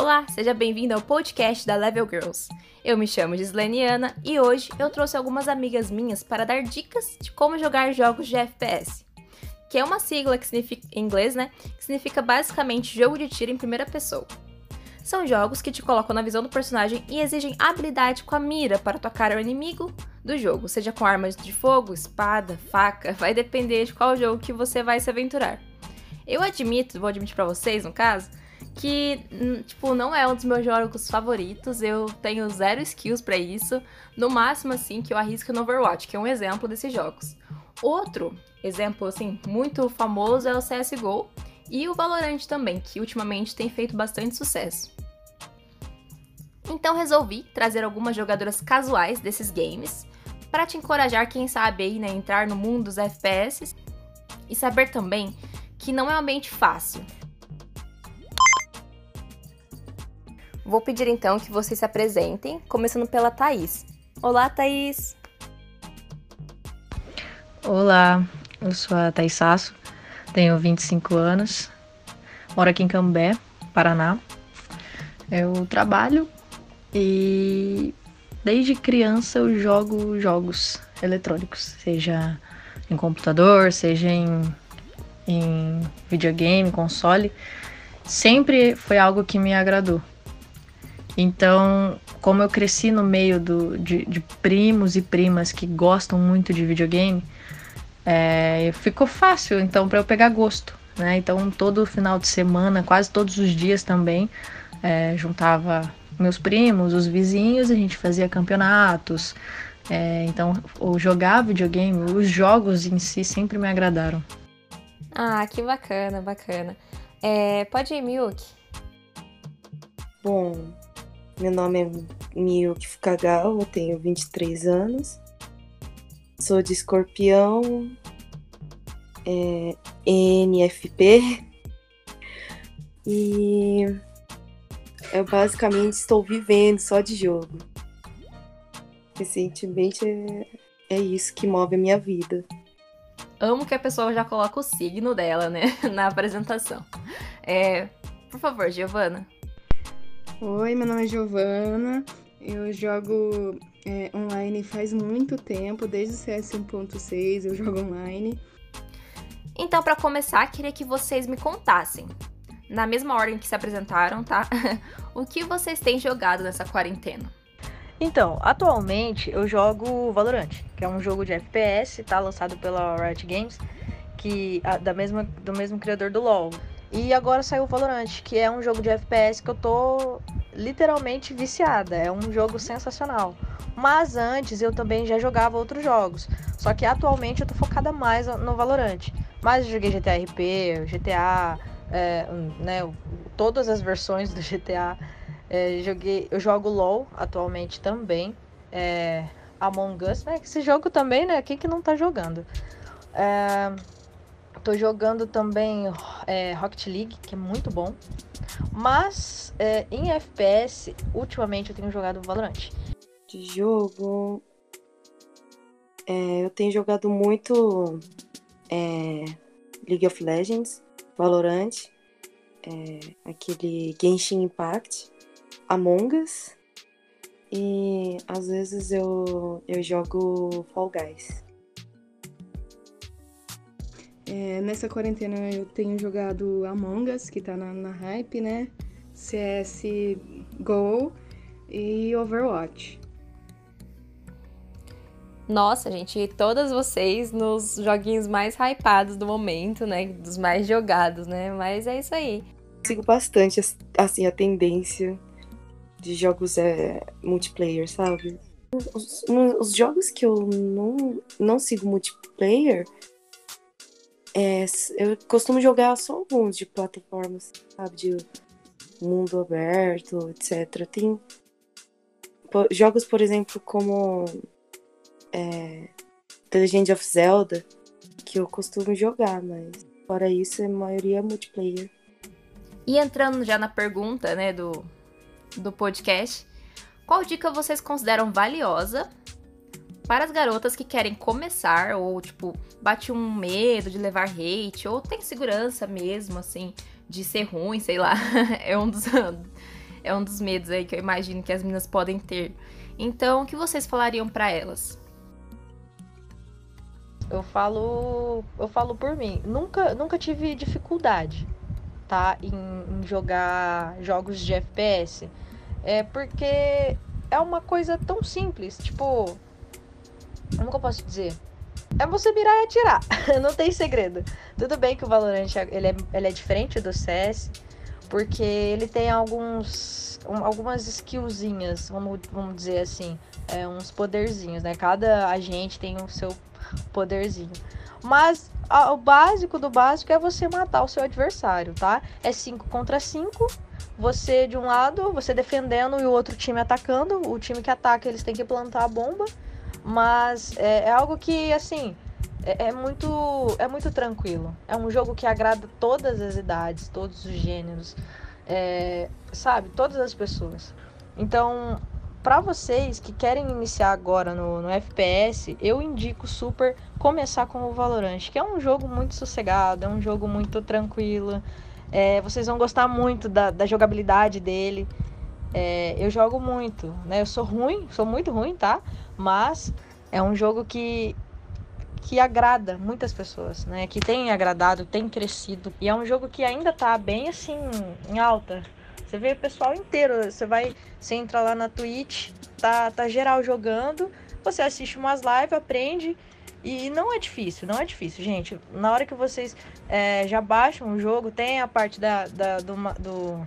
Olá, seja bem-vindo ao podcast da Level Girls. Eu me chamo Gisleniana e hoje eu trouxe algumas amigas minhas para dar dicas de como jogar jogos de FPS, que é uma sigla que significa em inglês, né? Que significa basicamente jogo de tiro em primeira pessoa. São jogos que te colocam na visão do personagem e exigem habilidade com a mira para tocar o inimigo do jogo, seja com armas de fogo, espada, faca, vai depender de qual jogo que você vai se aventurar. Eu admito, vou admitir para vocês, no caso, que, hum, tipo, não é um dos meus jogos favoritos. Eu tenho zero skills para isso. No máximo, assim, que eu arrisco no Overwatch, que é um exemplo desses jogos. Outro exemplo, assim, muito famoso é o CSGO e o Valorant também, que ultimamente tem feito bastante sucesso. Então resolvi trazer algumas jogadoras casuais desses games para te encorajar, quem sabe aí, né, entrar no mundo dos FPS e saber também que não é um ambiente fácil. Vou pedir então que vocês se apresentem, começando pela Thaís. Olá, Thaís! Olá, eu sou a Thaís Sasso, tenho 25 anos, moro aqui em Cambé, Paraná. Eu trabalho e desde criança eu jogo jogos eletrônicos, seja em computador, seja em, em videogame, console. Sempre foi algo que me agradou. Então, como eu cresci no meio do, de, de primos e primas que gostam muito de videogame, é, ficou fácil então para eu pegar gosto. Né? Então, todo final de semana, quase todos os dias também, é, juntava meus primos, os vizinhos, a gente fazia campeonatos. É, então, o jogar videogame, os jogos em si sempre me agradaram. Ah, que bacana, bacana. É, pode ir, Miyuki? Bom, meu nome é Miyuki Fukagawa, tenho 23 anos. Sou de escorpião, é, NFP. E eu basicamente estou vivendo só de jogo. Recentemente é, é isso que move a minha vida. Amo que a pessoa já coloca o signo dela, né, na apresentação. É, por favor, Giovana. Oi, meu nome é Giovana. Eu jogo é, online faz muito tempo, desde o CS 1.6 eu jogo online. Então, para começar, queria que vocês me contassem, na mesma ordem que se apresentaram, tá? o que vocês têm jogado nessa quarentena? Então, atualmente eu jogo Valorant, que é um jogo de FPS, tá lançado pela Riot Games, que da mesma, do mesmo criador do LoL. E agora saiu o Valorant, que é um jogo de FPS que eu tô literalmente viciada. É um jogo sensacional. Mas antes eu também já jogava outros jogos. Só que atualmente eu tô focada mais no Valorant. Mas eu joguei GTA RP, GTA, é, né, todas as versões do GTA. É, joguei, eu jogo LOL atualmente também. É, Among Us, né? Esse jogo também, né? Quem que não tá jogando? É, Tô jogando também é, Rocket League, que é muito bom. Mas é, em FPS, ultimamente eu tenho jogado Valorant. De jogo. É, eu tenho jogado muito é, League of Legends, Valorant, é, aquele Genshin Impact, Among Us. E às vezes eu, eu jogo Fall Guys. É, nessa quarentena eu tenho jogado Among Us, que tá na, na hype, né? CSGO e Overwatch. Nossa, gente, todas vocês nos joguinhos mais hypados do momento, né? Dos mais jogados, né? Mas é isso aí. Sigo bastante, assim, a tendência de jogos é, multiplayer, sabe? Os, os, jogos que eu não, não sigo multiplayer é, eu costumo jogar só alguns de plataformas, sabe? De mundo aberto, etc. Tem jogos, por exemplo, como é, The Legend of Zelda, que eu costumo jogar, mas fora isso, a maioria é multiplayer. E entrando já na pergunta, né, do, do podcast, qual dica vocês consideram valiosa para as garotas que querem começar ou, tipo, bate um medo de levar hate ou tem segurança mesmo, assim, de ser ruim, sei lá. é um dos. é um dos medos aí que eu imagino que as meninas podem ter. Então, o que vocês falariam para elas? Eu falo, eu falo por mim. Nunca, nunca tive dificuldade, tá, em, em jogar jogos de FPS. É porque é uma coisa tão simples, tipo, como que eu posso dizer? É você mirar e atirar, não tem segredo. Tudo bem que o Valorant ele é, ele é diferente do CS, porque ele tem alguns algumas skillzinhas, vamos, vamos dizer assim, é, uns poderzinhos, né? Cada agente tem o seu poderzinho. Mas a, o básico do básico é você matar o seu adversário, tá? É 5 contra 5. Você de um lado, você defendendo e o outro time atacando. O time que ataca, eles têm que plantar a bomba. Mas é, é algo que, assim, é, é, muito, é muito tranquilo. É um jogo que agrada todas as idades, todos os gêneros, é, sabe? Todas as pessoas. Então, para vocês que querem iniciar agora no, no, FPS, eu indico super começar com o Valorant, que é um jogo muito sossegado, é um jogo muito tranquilo. É, vocês vão gostar muito da, da jogabilidade dele. É, eu jogo muito, né? Eu sou ruim, sou muito ruim, tá? Mas é um jogo que que agrada muitas pessoas, né? Que tem agradado, tem crescido. E é um jogo que ainda tá bem assim em alta. Você vê o pessoal inteiro. Você vai, você entra lá na Twitch, tá, tá geral jogando. Você assiste umas lives, aprende. E não é difícil, não é difícil, gente. Na hora que vocês é, já baixam o jogo, tem a parte da, da do, do,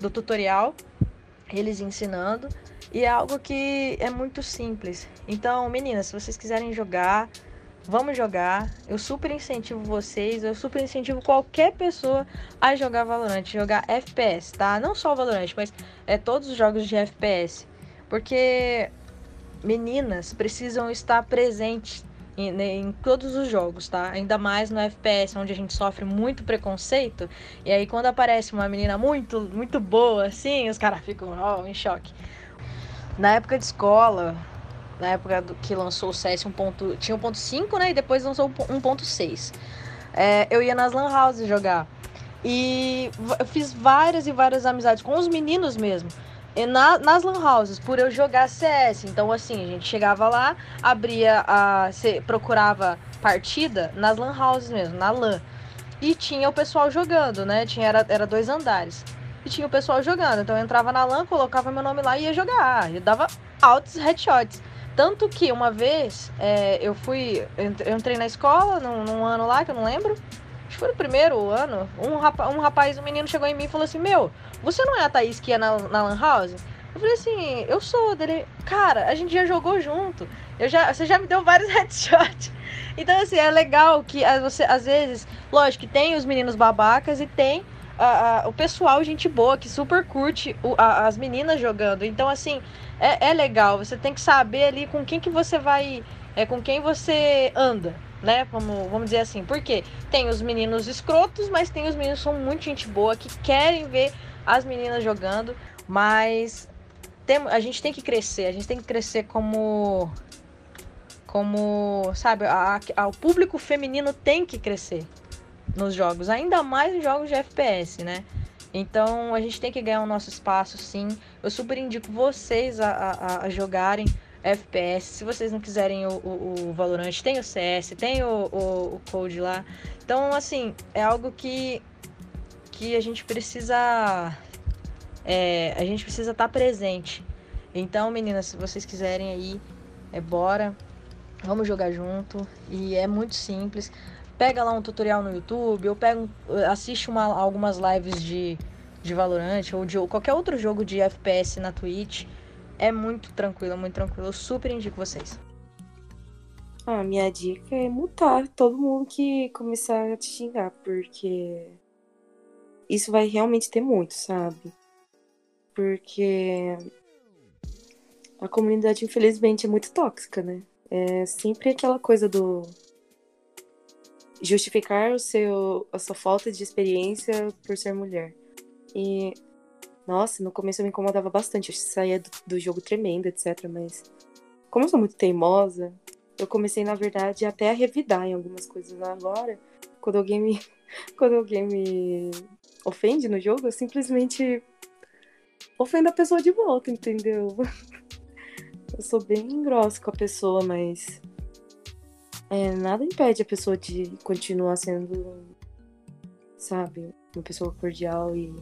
do tutorial, eles ensinando. E é algo que é muito simples. Então, meninas, se vocês quiserem jogar, Vamos jogar. Eu super incentivo vocês, eu super incentivo qualquer pessoa a jogar Valorant, jogar FPS, tá? Não só Valorant, mas é todos os jogos de FPS. Porque meninas precisam estar presentes em, né, em, todos os jogos, tá? Ainda mais no FPS, onde a gente sofre muito preconceito. E aí quando aparece uma menina muito, muito boa, assim, os caras ficam oh, em choque. Na época de escola, na época do, que lançou o CS 1. Ponto, tinha 1.5, né? E depois lançou 1.6. É, eu ia nas lan houses jogar. E eu fiz várias e várias amizades com os meninos mesmo. E na, nas lan houses, por eu jogar CS. Então, assim, a gente chegava lá, abria a. Você procurava partida nas lan houses mesmo, na LAN. E tinha o pessoal jogando, né? Tinha, era, era dois andares. E tinha o pessoal jogando. Então eu entrava na LAN, colocava meu nome lá e ia jogar. Eu dava altos headshots. Tanto que uma vez é, eu fui. Eu entrei na escola num, num, ano lá, que eu não lembro. Acho que foi no primeiro ano. Um rapaz, um rapaz, um menino chegou em mim e falou assim: Meu, você não é a Thaís que ia na, na Lan House? Eu falei assim, eu sou dele. Cara, a gente já jogou junto. Eu já, você já me deu vários headshots. Então, assim, é legal que você, às vezes, lógico que tem os meninos babacas e tem a, a, o pessoal, gente boa, que super curte o, a, as meninas jogando. Então, assim, é, é legal. Você tem que saber ali com quem que você vai. É com quem você anda, né? Vamos, vamos dizer assim. Porque tem os meninos escrotos, mas tem os meninos que são muito gente boa, que querem ver as meninas jogando. Mas tem, a gente tem que crescer, a gente tem que crescer como. Como, sabe, a, a, o público feminino tem que crescer nos jogos, ainda mais em jogos de FPS, né? Então a gente tem que ganhar o nosso espaço, sim. Eu super indico vocês a, a, a jogarem FPS. Se vocês não quiserem o, o, o, Valorant, tem o CS, tem o, o, o Code lá. Então, assim, é algo que, que a gente precisa. É, a gente precisa estar tá presente. Então, meninas, se vocês quiserem aí, é bora. Vamos jogar junto. E é muito simples pega lá um tutorial no YouTube, ou pega, assiste uma, algumas lives de, de Valorant ou de qualquer outro jogo de FPS na Twitch. É muito tranquilo, muito tranquilo. Eu super indico vocês. Ah, minha dica é mutar todo mundo que começar a te xingar, porque isso vai realmente ter muito, sabe? Porque a comunidade, infelizmente, é muito tóxica, né? É sempre aquela coisa do justificar o seu, a sua falta de experiência por ser mulher. E, nossa, no começo eu me incomodava bastante. Eu saía do, do jogo tremendo, etc. Mas, como eu sou muito teimosa, eu comecei, na verdade, até a revidar em algumas coisas. Agora, quando alguém me, quando alguém me ofende no jogo, eu simplesmente ofendo a pessoa de volta, entendeu? Eu sou bem grossa com a pessoa, mas é, nada impede a pessoa de continuar sendo, sabe, uma pessoa cordial e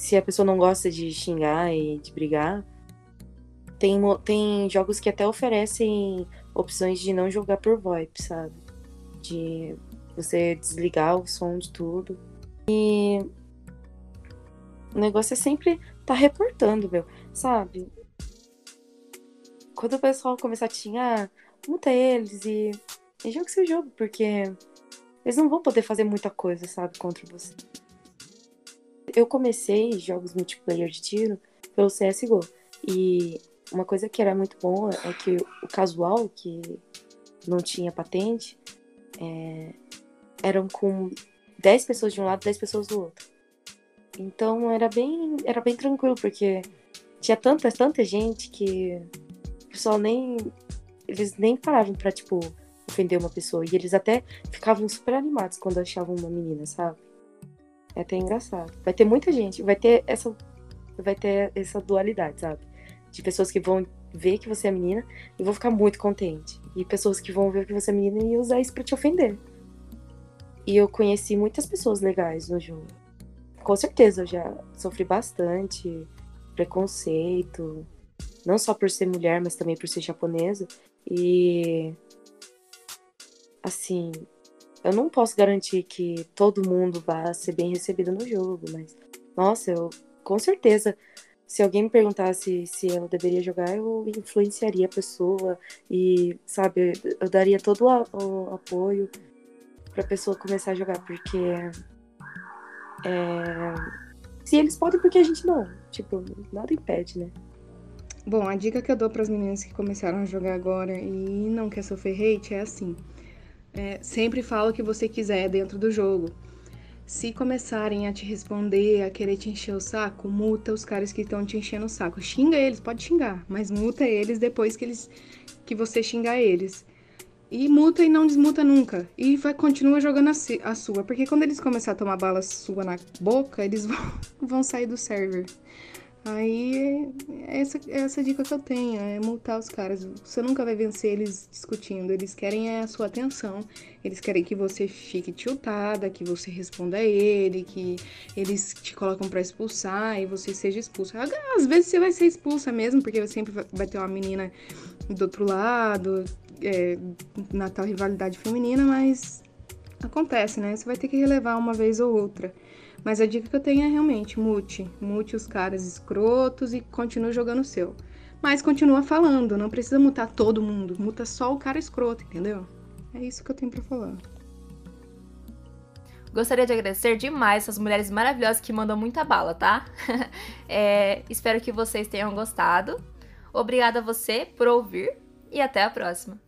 se a pessoa não gosta de xingar e de brigar, tem, tem jogos que até oferecem opções de não jogar por VoIP, sabe? De você desligar o som de tudo. E o negócio é sempre tá reportando, meu, sabe? Quando o pessoal começar a xingar, muta eles e, e joga seu jogo, porque eles não vão poder fazer muita coisa, sabe, contra você. Eu comecei jogos multiplayer de tiro pelo CSGO. E uma coisa que era muito boa é que o casual, que não tinha patente, é, eram com 10 pessoas de um lado, 10 pessoas do outro. Então era bem, era bem tranquilo, porque tinha tanta, tanta gente que o pessoal nem. Eles nem paravam pra, tipo, ofender uma pessoa. E eles até ficavam super animados quando achavam uma menina, sabe? É até engraçado. Vai ter muita gente, vai ter essa. Vai ter essa dualidade, sabe? De pessoas que vão ver que você é menina e vão ficar muito contente. E pessoas que vão ver que você é menina e usar isso pra te ofender. E eu conheci muitas pessoas legais no jogo. Com certeza, eu já sofri bastante preconceito, não só por ser mulher, mas também por ser japonesa. E assim, eu não posso garantir que todo mundo vá ser bem recebido no jogo, mas nossa, eu com certeza se alguém me perguntasse se ela deveria jogar, eu influenciaria a pessoa e, sabe, eu daria todo o, apoio pra pessoa começar a jogar, porque é, se eles podem, porque a gente não? Tipo, nada impede, né? Bom, a dica que eu dou para as meninas que começaram a jogar agora e não quer sofrer hate é assim: é, sempre fala o que você quiser dentro do jogo. Se começarem a te responder, a querer te encher o saco, multa os caras que estão te enchendo o saco. Xinga eles, pode xingar, mas multa eles depois que eles que você xingar eles. E multa e não desmuta nunca. E vai continua jogando a, a sua, porque quando eles começarem a tomar bala sua na boca, eles vão, vão sair do server. Aí, essa, essa dica que eu tenho é multar os caras. Você nunca vai vencer eles discutindo. Eles querem a sua atenção. Eles querem que você fique tiltada, que você responda a ele, que eles te colocam para expulsar e você seja expulsa. Às vezes você vai ser expulsa mesmo, porque sempre vai ter uma menina do outro lado, é, na tal rivalidade feminina, mas acontece, né? Você vai ter que relevar uma vez ou outra. Mas a dica que eu tenho é realmente mute. Mute os caras escrotos e continue jogando o seu. Mas continua falando, não precisa mutar todo mundo. Muta só o cara escroto, entendeu? É isso que eu tenho para falar. Gostaria de agradecer demais essas mulheres maravilhosas que mandam muita bala, tá? é, espero que vocês tenham gostado. Obrigada a você por ouvir e até a próxima.